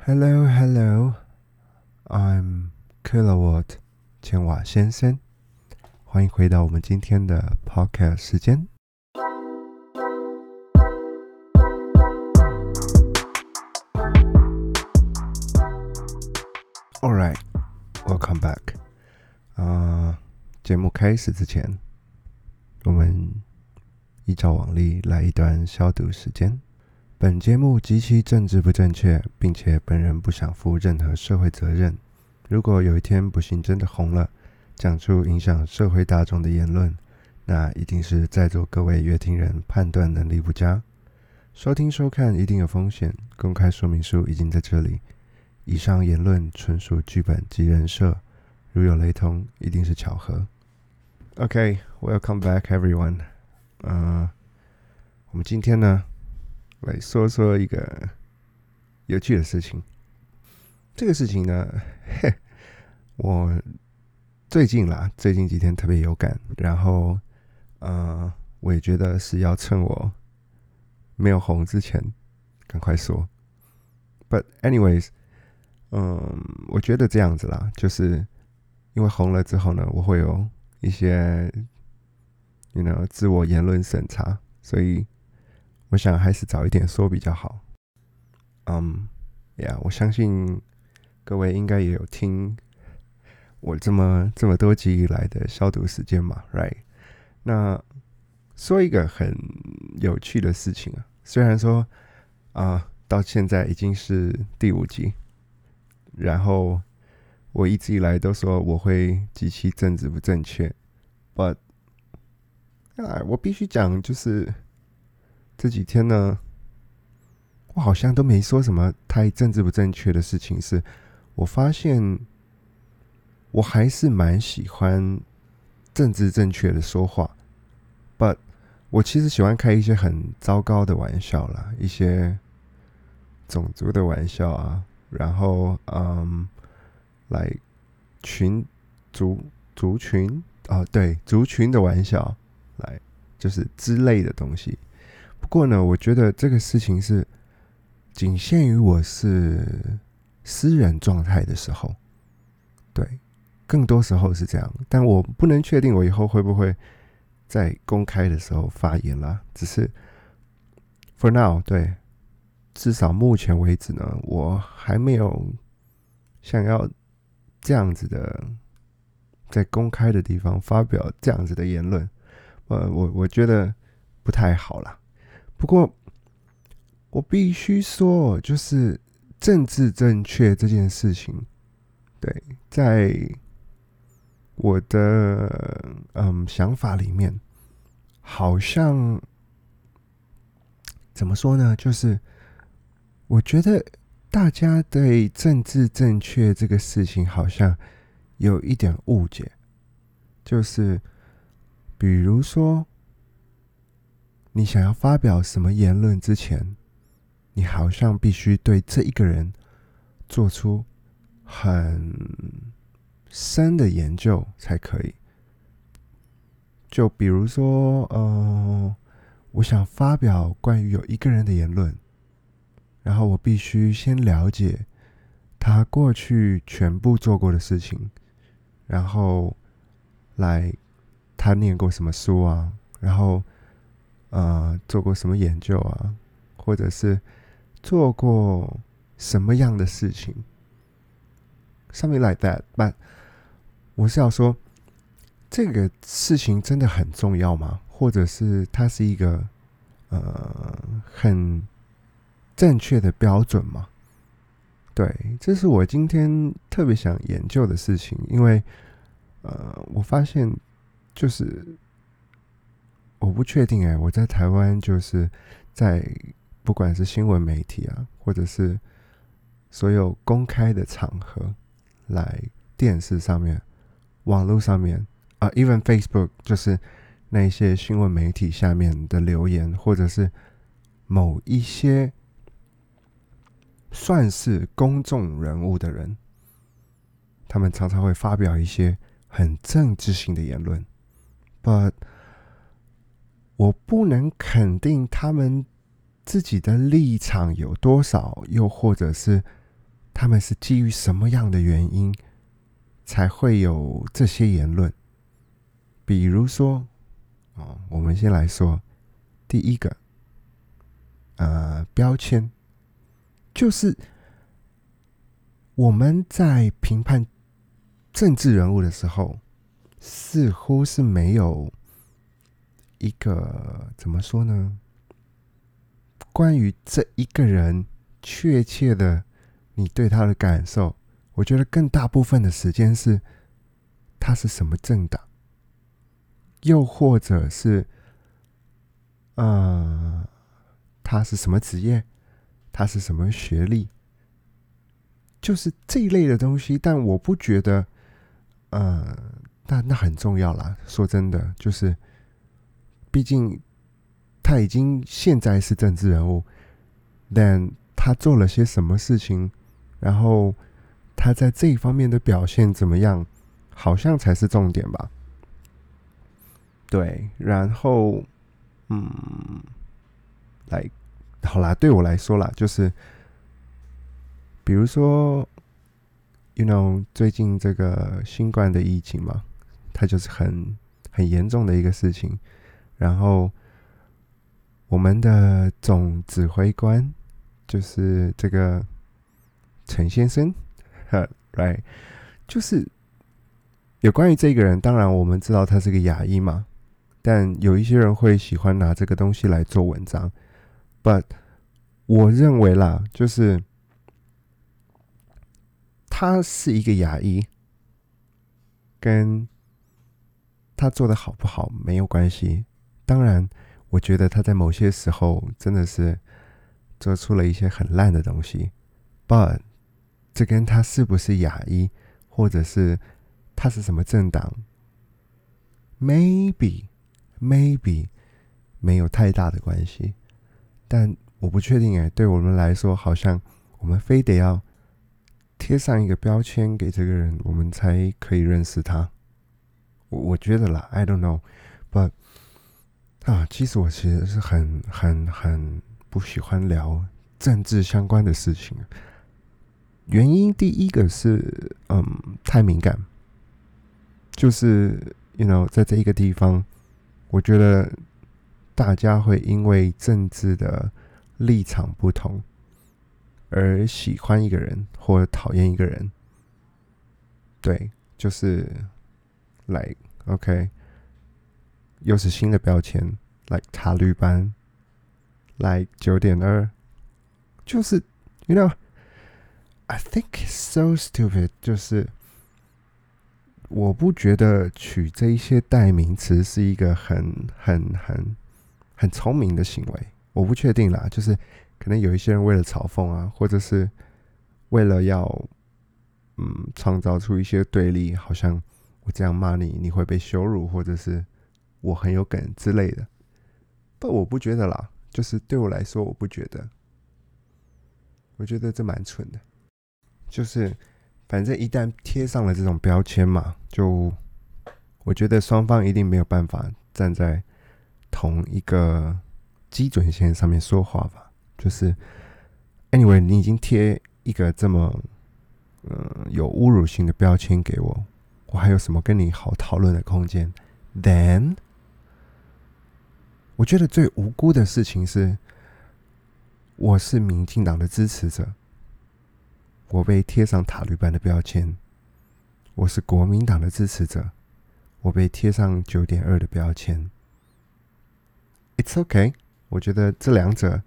Hello, hello, I'm Kilowatt 千瓦先生，欢迎回到我们今天的 Podcast 时间。All right, welcome back. 啊、节目开始之前，我们依照往例来一段消毒时间。 本节目极其政治不正确，并且本人不想负任何社会责任。如果有一天不幸真的红了，讲出影响社会大众的言论，那一定是在座各位乐听人判断能力不佳。收听收看一定有风险，公开说明书已经在这里。以上言论纯属剧本及人设，如有雷同，一定是巧合。OK，welcome、back everyone。嗯、我们今天呢？来说说一个有趣的事情。这个事情呢，嘿，我最近啦，最近几天特别有感，然后，呃，我也觉得是要趁我没有红之前赶快说。But anyways，嗯，我觉得这样子啦，就是因为红了之后呢，我会有一些，you know，自我言论审查，所以。我想还是早一点说比较好。嗯，呀，我相信各位应该也有听我这么这么多集以来的消毒时间嘛，right？那说一个很有趣的事情啊，虽然说啊，到现在已经是第五集，然后我一直以来都说我会极其政治不正确，but 啊，我必须讲就是。这几天呢，我好像都没说什么太政治不正确的事情。是我发现，我还是蛮喜欢政治正确的说话。But 我其实喜欢开一些很糟糕的玩笑啦，一些种族的玩笑啊，然后嗯，来群族族群啊，对族群的玩笑，来就是之类的东西。不过呢，我觉得这个事情是仅限于我是私人状态的时候，对，更多时候是这样。但我不能确定我以后会不会在公开的时候发言啦。只是 for now，对，至少目前为止呢，我还没有想要这样子的在公开的地方发表这样子的言论。呃，我我觉得不太好啦。不过，我必须说，就是政治正确这件事情，对，在我的嗯想法里面，好像怎么说呢？就是我觉得大家对政治正确这个事情，好像有一点误解，就是比如说。你想要发表什么言论之前，你好像必须对这一个人做出很深的研究才可以。就比如说，呃，我想发表关于有一个人的言论，然后我必须先了解他过去全部做过的事情，然后来他念过什么书啊，然后。呃，做过什么研究啊？或者是做过什么样的事情？Something like that。但我是要说，这个事情真的很重要吗？或者是它是一个呃很正确的标准吗？对，这是我今天特别想研究的事情，因为呃，我发现就是。我不确定哎，我在台湾就是在不管是新闻媒体啊，或者是所有公开的场合，来电视上面、网络上面啊，even Facebook，就是那些新闻媒体下面的留言，或者是某一些算是公众人物的人，他们常常会发表一些很政治性的言论，but 我不能肯定他们自己的立场有多少，又或者是他们是基于什么样的原因才会有这些言论？比如说，哦，我们先来说第一个，呃，标签，就是我们在评判政治人物的时候，似乎是没有一个怎么说呢？关于这一个人确切的你对他的感受，我觉得更大部分的时间是他是什么政党，又或者是呃他是什么职业，他是什么学历，就是这一类的东西。但我不觉得，呃，那那很重要啦。说真的，就是毕竟。他已经现在是政治人物，但他做了些什么事情，然后他在这一方面的表现怎么样，好像才是重点吧？对，然后，嗯，来，好啦，对我来说啦，就是，比如说，you know，最近这个新冠的疫情嘛，它就是很很严重的一个事情，然后。我们的总指挥官就是这个陈先生，right？就是有关于这个人，当然我们知道他是个亚裔嘛，但有一些人会喜欢拿这个东西来做文章。But 我认为啦，就是他是一个亚裔，跟他做的好不好没有关系，当然。我觉得他在某些时候真的是做出了一些很烂的东西，but 这跟他是不是亚裔，或者是他是什么政党，maybe maybe 没有太大的关系，但我不确定哎，对我们来说，好像我们非得要贴上一个标签给这个人，我们才可以认识他。我我觉得啦，I don't know，but。啊，其实我其实是很很很不喜欢聊政治相关的事情。原因第一个是，嗯，太敏感。就是，you know，在这一个地方，我觉得大家会因为政治的立场不同而喜欢一个人或讨厌一个人。对，就是，like OK。又是新的标签，like 塔绿班，like 九点二，就是，you know，I think so stupid，就是我不觉得取这一些代名词是一个很很很很聪明的行为。我不确定啦，就是可能有一些人为了嘲讽啊，或者是为了要嗯创造出一些对立，好像我这样骂你，你会被羞辱，或者是。我很有梗之类的，不，我不觉得啦。就是对我来说，我不觉得。我觉得这蛮蠢的。就是反正一旦贴上了这种标签嘛，就我觉得双方一定没有办法站在同一个基准线上面说话吧。就是，anyway，你已经贴一个这么嗯有侮辱性的标签给我，我还有什么跟你好讨论的空间？Then。我觉得最无辜的事情是，我是民进党的支持者，我被贴上塔绿班的标签；我是国民党的支持者，我被贴上九点二的标签。It's OK，我觉得这两者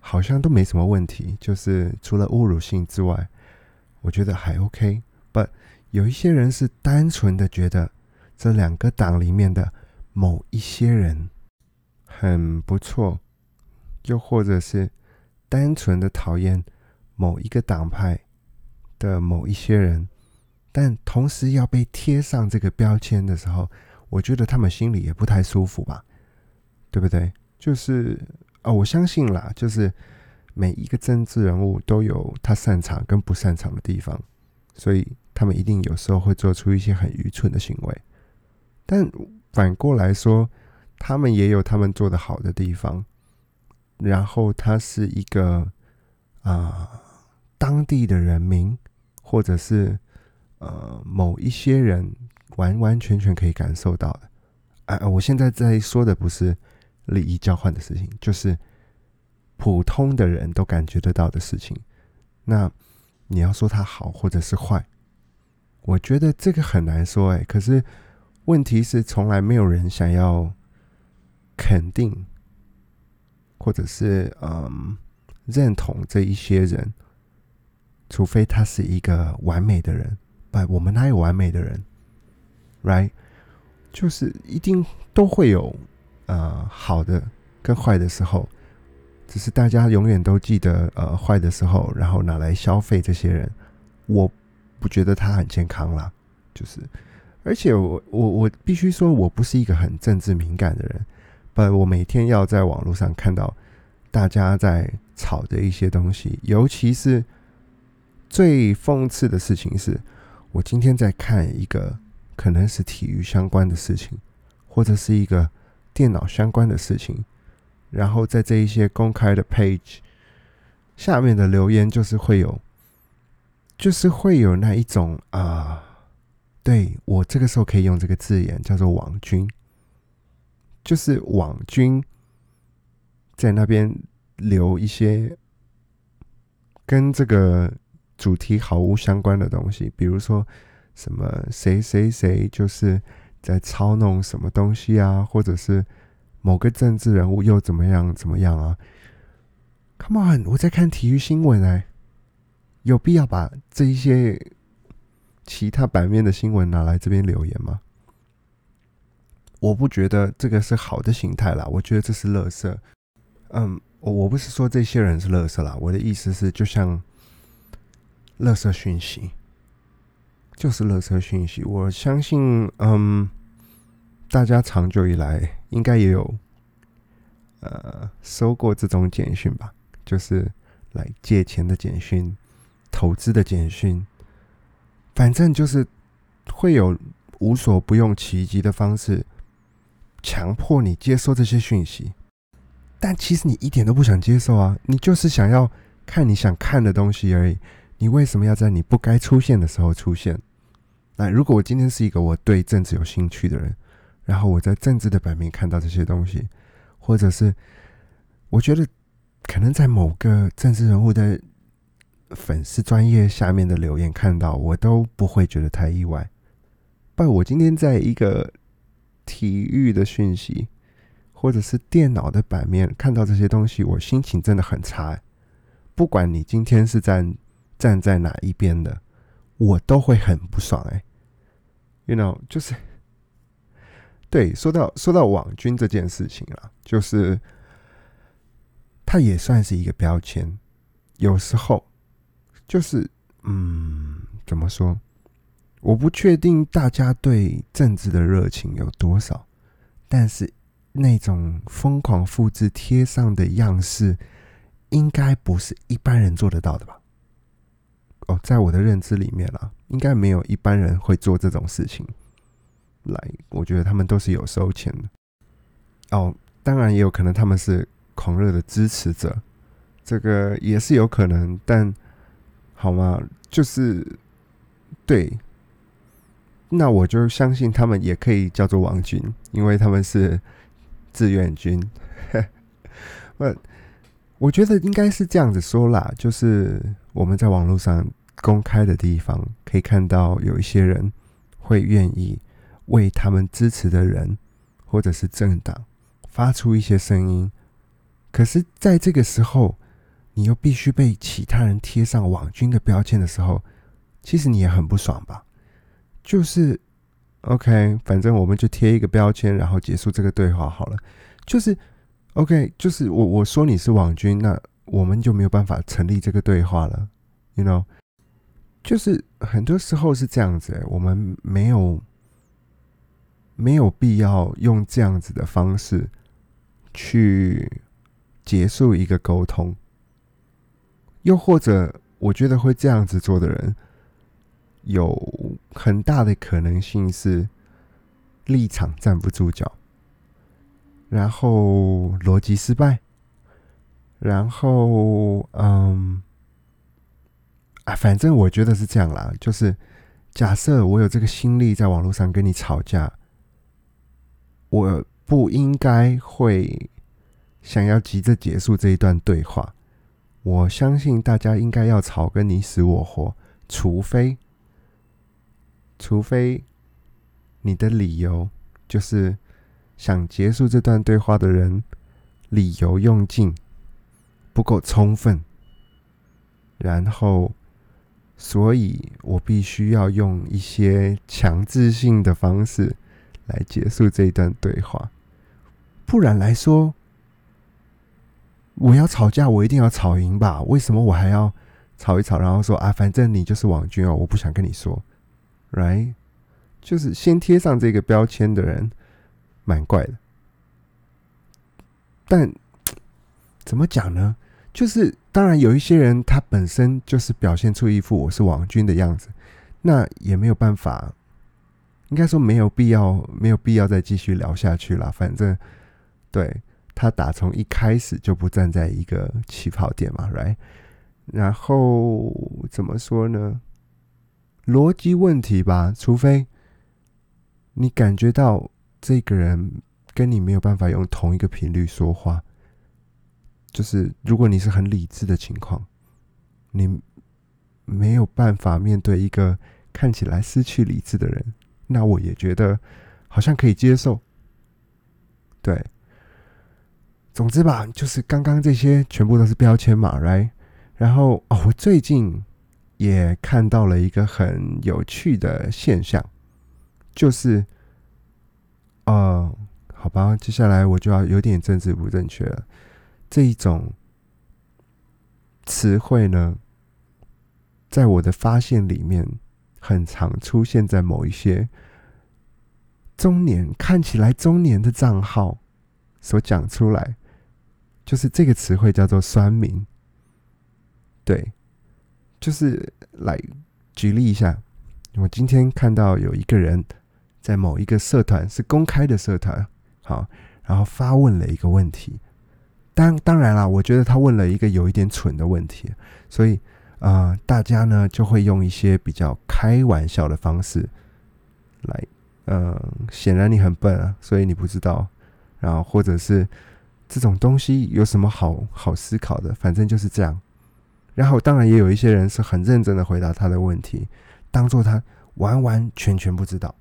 好像都没什么问题，就是除了侮辱性之外，我觉得还 OK。But 有一些人是单纯的觉得这两个党里面的某一些人。很不错，又或者是单纯的讨厌某一个党派的某一些人，但同时要被贴上这个标签的时候，我觉得他们心里也不太舒服吧，对不对？就是啊，我相信啦，就是每一个政治人物都有他擅长跟不擅长的地方，所以他们一定有时候会做出一些很愚蠢的行为，但反过来说。他们也有他们做的好的地方，然后他是一个啊，当地的人民，或者是呃某一些人，完完全全可以感受到的。哎，我现在在说的不是利益交换的事情，就是普通的人都感觉得到的事情。那你要说它好或者是坏，我觉得这个很难说。哎，可是问题是，从来没有人想要肯定，或者是嗯认同这一些人，除非他是一个完美的人。不，我们哪有完美的人？Right？就是一定都会有呃好的跟坏的时候，只是大家永远都记得呃坏的时候，然后拿来消费这些人，我不觉得他很健康啦。就是，而且我我我必须说，我不是一个很政治敏感的人，呃，我每天要在网络上看到大家在吵的一些东西，尤其是最讽刺的事情是，我今天在看一个。可能是体育相关的事情，或者是一个电脑相关的事情，然后在这一些公开的 page 下面的留言，就是会有，就是会有那一种啊，对我这个时候可以用这个字眼叫做网军，就是网军在那边留一些跟这个主题毫无相关的东西，比如说。什么谁谁谁就是在操弄什么东西啊，或者是某个政治人物又怎么样怎么样啊？Come on，我在看体育新闻哎，有必要把这一些其他版面的新闻拿来这边留言吗？我不觉得这个是好的形态啦，我觉得这是乐色。嗯，我我不是说这些人是乐色啦，我的意思是就像乐色讯息。就是乐色讯息，我相信，嗯，大家长久以来应该也有，呃，收过这种简讯吧？就是来借钱的简讯、投资的简讯，反正就是会有无所不用其极的方式，强迫你接受这些讯息。但其实你一点都不想接受啊，你就是想要看你想看的东西而已。你为什么要在你不该出现的时候出现？那如果我今天是一个我对政治有兴趣的人，然后我在政治的版面看到这些东西，或者是我觉得可能在某个政治人物的粉丝专业下面的留言看到，我都不会觉得太意外。不，我今天在一个体育的讯息，或者是电脑的版面看到这些东西，我心情真的很差。不管你今天是站站在哪一边的，我都会很不爽哎。You know，就是对说到说到网军这件事情啊，就是它也算是一个标签。有时候就是嗯，怎么说？我不确定大家对政治的热情有多少，但是那种疯狂复制贴上的样式，应该不是一般人做得到的吧？哦，在我的认知里面啦。应该没有一般人会做这种事情。来，我觉得他们都是有收钱的。哦，当然也有可能他们是狂热的支持者，这个也是有可能。但好吗？就是对，那我就相信他们也可以叫做王军，因为他们是志愿军。我我觉得应该是这样子说啦，就是我们在网络上。公开的地方可以看到，有一些人会愿意为他们支持的人或者是政党发出一些声音。可是，在这个时候，你又必须被其他人贴上网军的标签的时候，其实你也很不爽吧？就是 OK，反正我们就贴一个标签，然后结束这个对话好了。就是 OK，就是我我说你是网军，那我们就没有办法成立这个对话了，You know？就是很多时候是这样子，我们没有没有必要用这样子的方式去结束一个沟通，又或者我觉得会这样子做的人，有很大的可能性是立场站不住脚，然后逻辑失败，然后嗯。啊，反正我觉得是这样啦，就是假设我有这个心力在网络上跟你吵架，我不应该会想要急着结束这一段对话。我相信大家应该要吵个你死我活，除非，除非你的理由就是想结束这段对话的人理由用尽，不够充分，然后，所以我必须要用一些强制性的方式来结束这一段对话，不然来说。我要吵架，我一定要吵赢吧？为什么我还要吵一吵，然后说啊，反正你就是网军哦，我不想跟你说，right？就是先贴上这个标签的人，蛮怪的。但怎么讲呢？就是当然有一些人，他本身就是表现出一副我是王军的样子，那也没有办法，应该说没有必要，没有必要再继续聊下去了。反正对。他打从一开始就不站在一个起跑点嘛，right？然后怎么说呢？逻辑问题吧，除非你感觉到这个人跟你没有办法用同一个频率说话，就是如果你是很理智的情况，你没有办法面对一个看起来失去理智的人，那我也觉得好像可以接受，对。总之吧，就是刚刚这些全部都是标签嘛，right？然后哦，我最近也看到了一个很有趣的现象，就是，呃，好吧，接下来我就要有点政治不正确了。这一种词汇呢，在我的发现里面，很常出现在某一些中年看起来中年的账号所讲出来。就是这个词汇叫做“酸民”，对，就是来举例一下。我今天看到有一个人在某一个社团是公开的社团，好，然后发问了一个问题。当当然啦，我觉得他问了一个有一点蠢的问题，所以啊，大家呢就会用一些比较开玩笑的方式来，嗯，显然你很笨啊，所以你不知道，然后或者是。这种东西有什么好好思考的？反正就是这样。然后，当然也有一些人是很认真的回答他的问题，当做他完完全全不知道。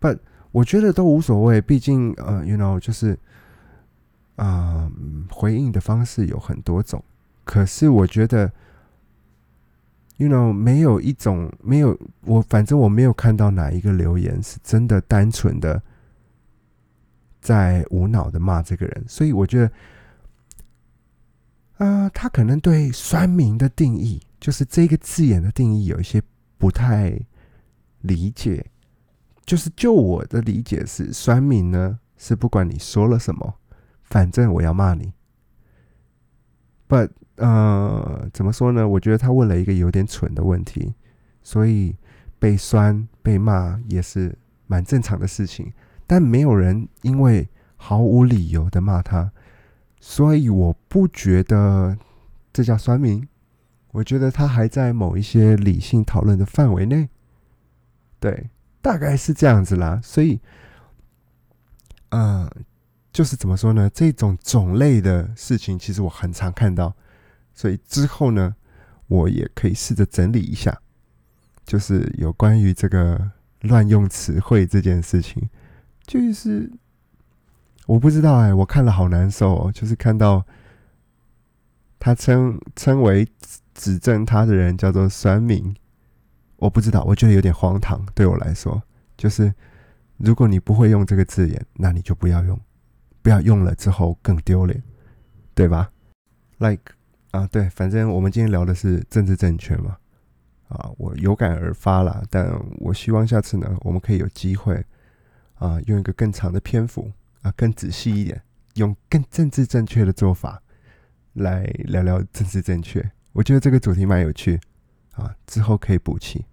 But 我觉得都无所谓，毕竟呃，you know，就是啊，回应的方式有很多种。可是我觉得，you know，没有一种没有我，反正我没有看到哪一个留言是真的单纯的。在无脑的骂这个人，所以我觉得，啊，他可能对“酸民”的定义，就是这个字眼的定义，有一些不太理解。就是就我的理解是，“酸民”呢是不管你说了什么，反正我要骂你。But 呃，怎么说呢？我觉得他问了一个有点蠢的问题，所以被酸被骂也是蛮正常的事情。但没有人因为毫无理由的骂他，所以我不觉得这叫酸民。我觉得他还在某一些理性讨论的范围内。对，大概是这样子啦。所以，嗯，就是怎么说呢？这种种类的事情，其实我很常看到。所以之后呢，我也可以试着整理一下，就是有关于这个乱用词汇这件事情。就是我不知道哎，我看了好难受哦。就是看到他称称为指正他的人叫做酸民，我不知道，我觉得有点荒唐。对我来说，就是如果你不会用这个字眼，那你就不要用，不要用了之后更丢脸，对吧？Like 啊，对，反正我们今天聊的是政治正确嘛。啊，我有感而发了，但我希望下次呢，我们可以有机会。啊，用一个更长的篇幅啊，更仔细一点，用更政治正确的做法来聊聊政治正确。我觉得这个主题蛮有趣啊，之后可以补齐。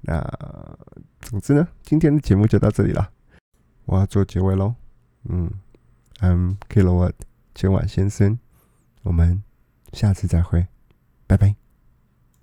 那总之呢，今天的节目就到这里了，我要做结尾喽。嗯，I'm Kilowatt 千瓦先生，我们下次再会，拜拜。